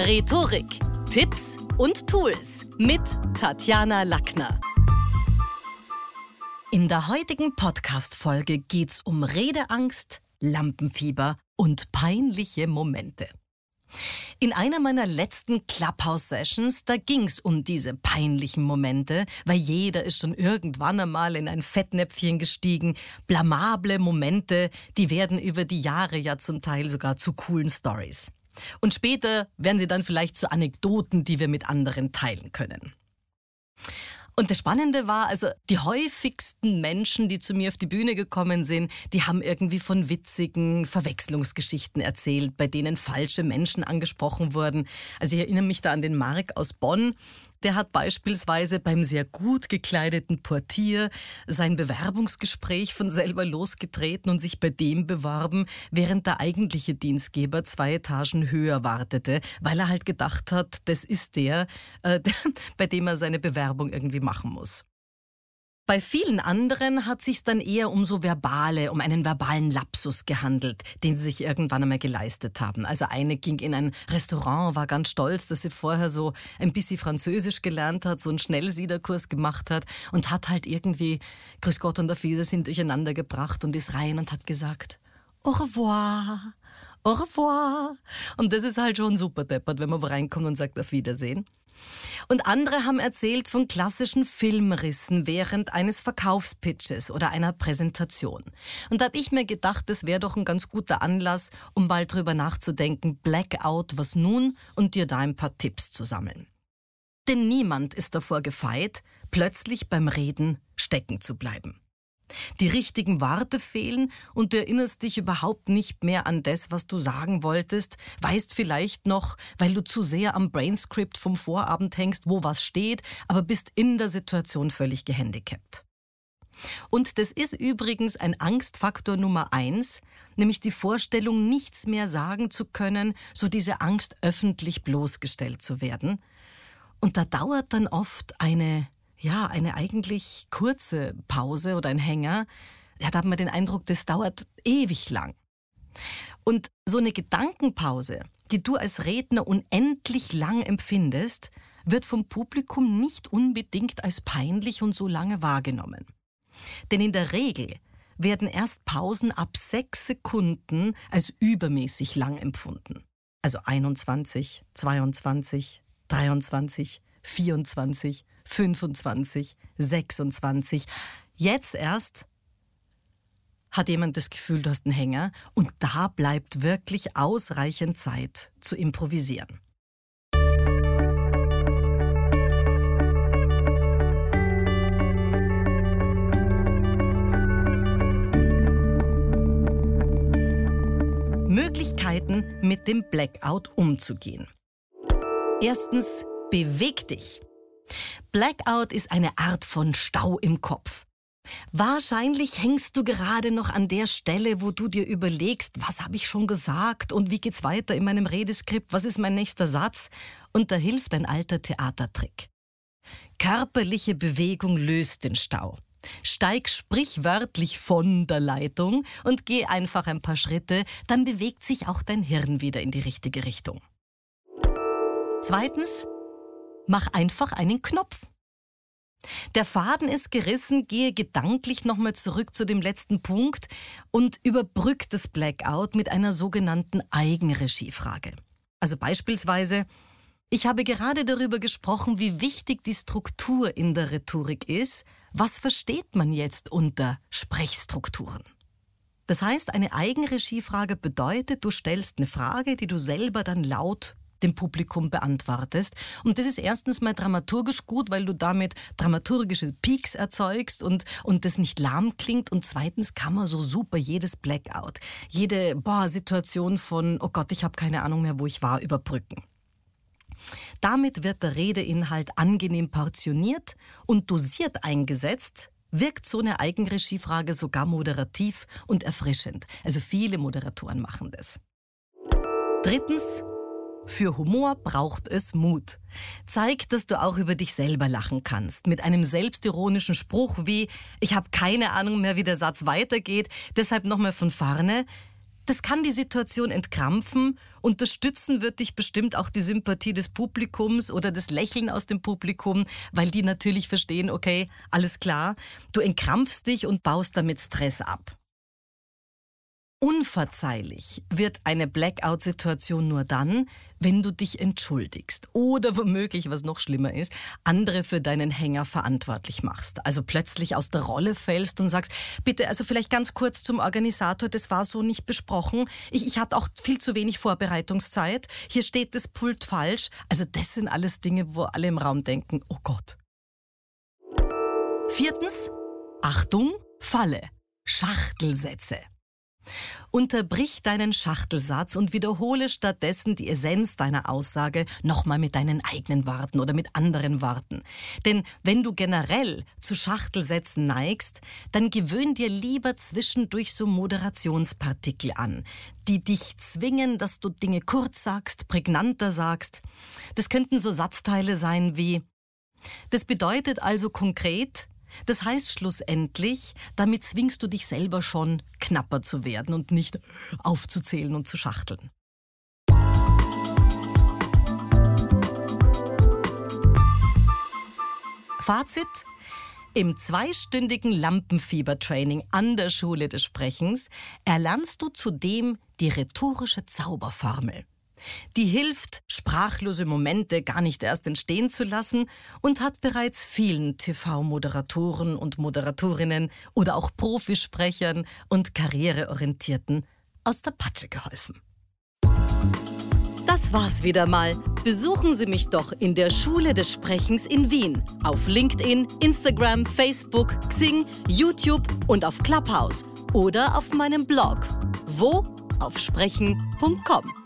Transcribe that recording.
Rhetorik, Tipps und Tools mit Tatjana Lackner. In der heutigen Podcast-Folge geht's um Redeangst, Lampenfieber und peinliche Momente. In einer meiner letzten Clubhouse-Sessions, da ging's um diese peinlichen Momente, weil jeder ist schon irgendwann einmal in ein Fettnäpfchen gestiegen. Blamable Momente, die werden über die Jahre ja zum Teil sogar zu coolen Stories. Und später werden sie dann vielleicht zu Anekdoten, die wir mit anderen teilen können. Und das Spannende war, also die häufigsten Menschen, die zu mir auf die Bühne gekommen sind, die haben irgendwie von witzigen Verwechslungsgeschichten erzählt, bei denen falsche Menschen angesprochen wurden. Also ich erinnere mich da an den Mark aus Bonn, der hat beispielsweise beim sehr gut gekleideten Portier sein Bewerbungsgespräch von selber losgetreten und sich bei dem beworben, während der eigentliche Dienstgeber zwei Etagen höher wartete, weil er halt gedacht hat, das ist der, äh, bei dem er seine Bewerbung irgendwie machen muss. Bei vielen anderen hat sich dann eher um so verbale, um einen verbalen Lapsus gehandelt, den sie sich irgendwann einmal geleistet haben. Also eine ging in ein Restaurant, war ganz stolz, dass sie vorher so ein bisschen Französisch gelernt hat, so einen Schnellsiederkurs gemacht hat und hat halt irgendwie Grüß Gott und auf Wiedersehen durcheinander gebracht und ist rein und hat gesagt Au revoir. Au revoir. Und das ist halt schon super deppert, wenn man reinkommt und sagt auf Wiedersehen. Und andere haben erzählt von klassischen Filmrissen während eines Verkaufspitches oder einer Präsentation. Und da habe ich mir gedacht, das wäre doch ein ganz guter Anlass, um mal drüber nachzudenken, Blackout, was nun, und dir da ein paar Tipps zu sammeln. Denn niemand ist davor gefeit, plötzlich beim Reden stecken zu bleiben. Die richtigen Worte fehlen und du erinnerst dich überhaupt nicht mehr an das, was du sagen wolltest, weißt vielleicht noch, weil du zu sehr am Brainscript vom Vorabend hängst, wo was steht, aber bist in der Situation völlig gehandicapt. Und das ist übrigens ein Angstfaktor Nummer eins, nämlich die Vorstellung, nichts mehr sagen zu können, so diese Angst, öffentlich bloßgestellt zu werden. Und da dauert dann oft eine ja, eine eigentlich kurze Pause oder ein Hänger, ja, da hat man den Eindruck, das dauert ewig lang. Und so eine Gedankenpause, die du als Redner unendlich lang empfindest, wird vom Publikum nicht unbedingt als peinlich und so lange wahrgenommen. Denn in der Regel werden erst Pausen ab sechs Sekunden als übermäßig lang empfunden. Also 21, 22, 23, 24, 25, 26. Jetzt erst hat jemand das Gefühl, du hast einen Hänger und da bleibt wirklich ausreichend Zeit zu improvisieren. Möglichkeiten, mit dem Blackout umzugehen. Erstens, beweg dich. Blackout ist eine Art von Stau im Kopf. Wahrscheinlich hängst du gerade noch an der Stelle, wo du dir überlegst, was habe ich schon gesagt und wie geht's weiter in meinem Redeskript, was ist mein nächster Satz? Und da hilft ein alter Theatertrick. Körperliche Bewegung löst den Stau. Steig sprichwörtlich von der Leitung und geh einfach ein paar Schritte, dann bewegt sich auch dein Hirn wieder in die richtige Richtung. Zweitens, mach einfach einen Knopf. Der Faden ist gerissen, gehe gedanklich nochmal zurück zu dem letzten Punkt und überbrück das Blackout mit einer sogenannten Eigenregiefrage. Also beispielsweise, ich habe gerade darüber gesprochen, wie wichtig die Struktur in der Rhetorik ist. Was versteht man jetzt unter Sprechstrukturen? Das heißt, eine Eigenregiefrage bedeutet, du stellst eine Frage, die du selber dann laut dem Publikum beantwortest. Und das ist erstens mal dramaturgisch gut, weil du damit dramaturgische Peaks erzeugst und, und das nicht lahm klingt. Und zweitens kann man so super jedes Blackout, jede boah, Situation von, oh Gott, ich habe keine Ahnung mehr, wo ich war, überbrücken. Damit wird der Redeinhalt angenehm portioniert und dosiert eingesetzt, wirkt so eine Eigenregiefrage sogar moderativ und erfrischend. Also viele Moderatoren machen das. Drittens, für Humor braucht es Mut. Zeig, dass du auch über dich selber lachen kannst. Mit einem selbstironischen Spruch wie Ich habe keine Ahnung mehr, wie der Satz weitergeht, deshalb nochmal von vorne. Das kann die Situation entkrampfen. Unterstützen wird dich bestimmt auch die Sympathie des Publikums oder das Lächeln aus dem Publikum, weil die natürlich verstehen, okay, alles klar. Du entkrampfst dich und baust damit Stress ab. Unverzeihlich wird eine Blackout-Situation nur dann, wenn du dich entschuldigst oder womöglich, was noch schlimmer ist, andere für deinen Hänger verantwortlich machst. Also plötzlich aus der Rolle fällst und sagst, bitte, also vielleicht ganz kurz zum Organisator, das war so nicht besprochen. Ich, ich hatte auch viel zu wenig Vorbereitungszeit. Hier steht das Pult falsch. Also das sind alles Dinge, wo alle im Raum denken, oh Gott. Viertens, Achtung, Falle. Schachtelsätze. Unterbrich deinen Schachtelsatz und wiederhole stattdessen die Essenz deiner Aussage nochmal mit deinen eigenen Worten oder mit anderen Worten. Denn wenn du generell zu Schachtelsätzen neigst, dann gewöhn dir lieber zwischendurch so Moderationspartikel an, die dich zwingen, dass du Dinge kurz sagst, prägnanter sagst. Das könnten so Satzteile sein wie das bedeutet also konkret, das heißt schlussendlich, damit zwingst du dich selber schon, knapper zu werden und nicht aufzuzählen und zu schachteln. Fazit. Im zweistündigen Lampenfiebertraining an der Schule des Sprechens erlernst du zudem die rhetorische Zauberformel. Die hilft, sprachlose Momente gar nicht erst entstehen zu lassen und hat bereits vielen TV-Moderatoren und Moderatorinnen oder auch Profisprechern und Karriereorientierten aus der Patsche geholfen. Das war's wieder mal. Besuchen Sie mich doch in der Schule des Sprechens in Wien. Auf LinkedIn, Instagram, Facebook, Xing, YouTube und auf Clubhouse. Oder auf meinem Blog. Wo? Auf sprechen.com.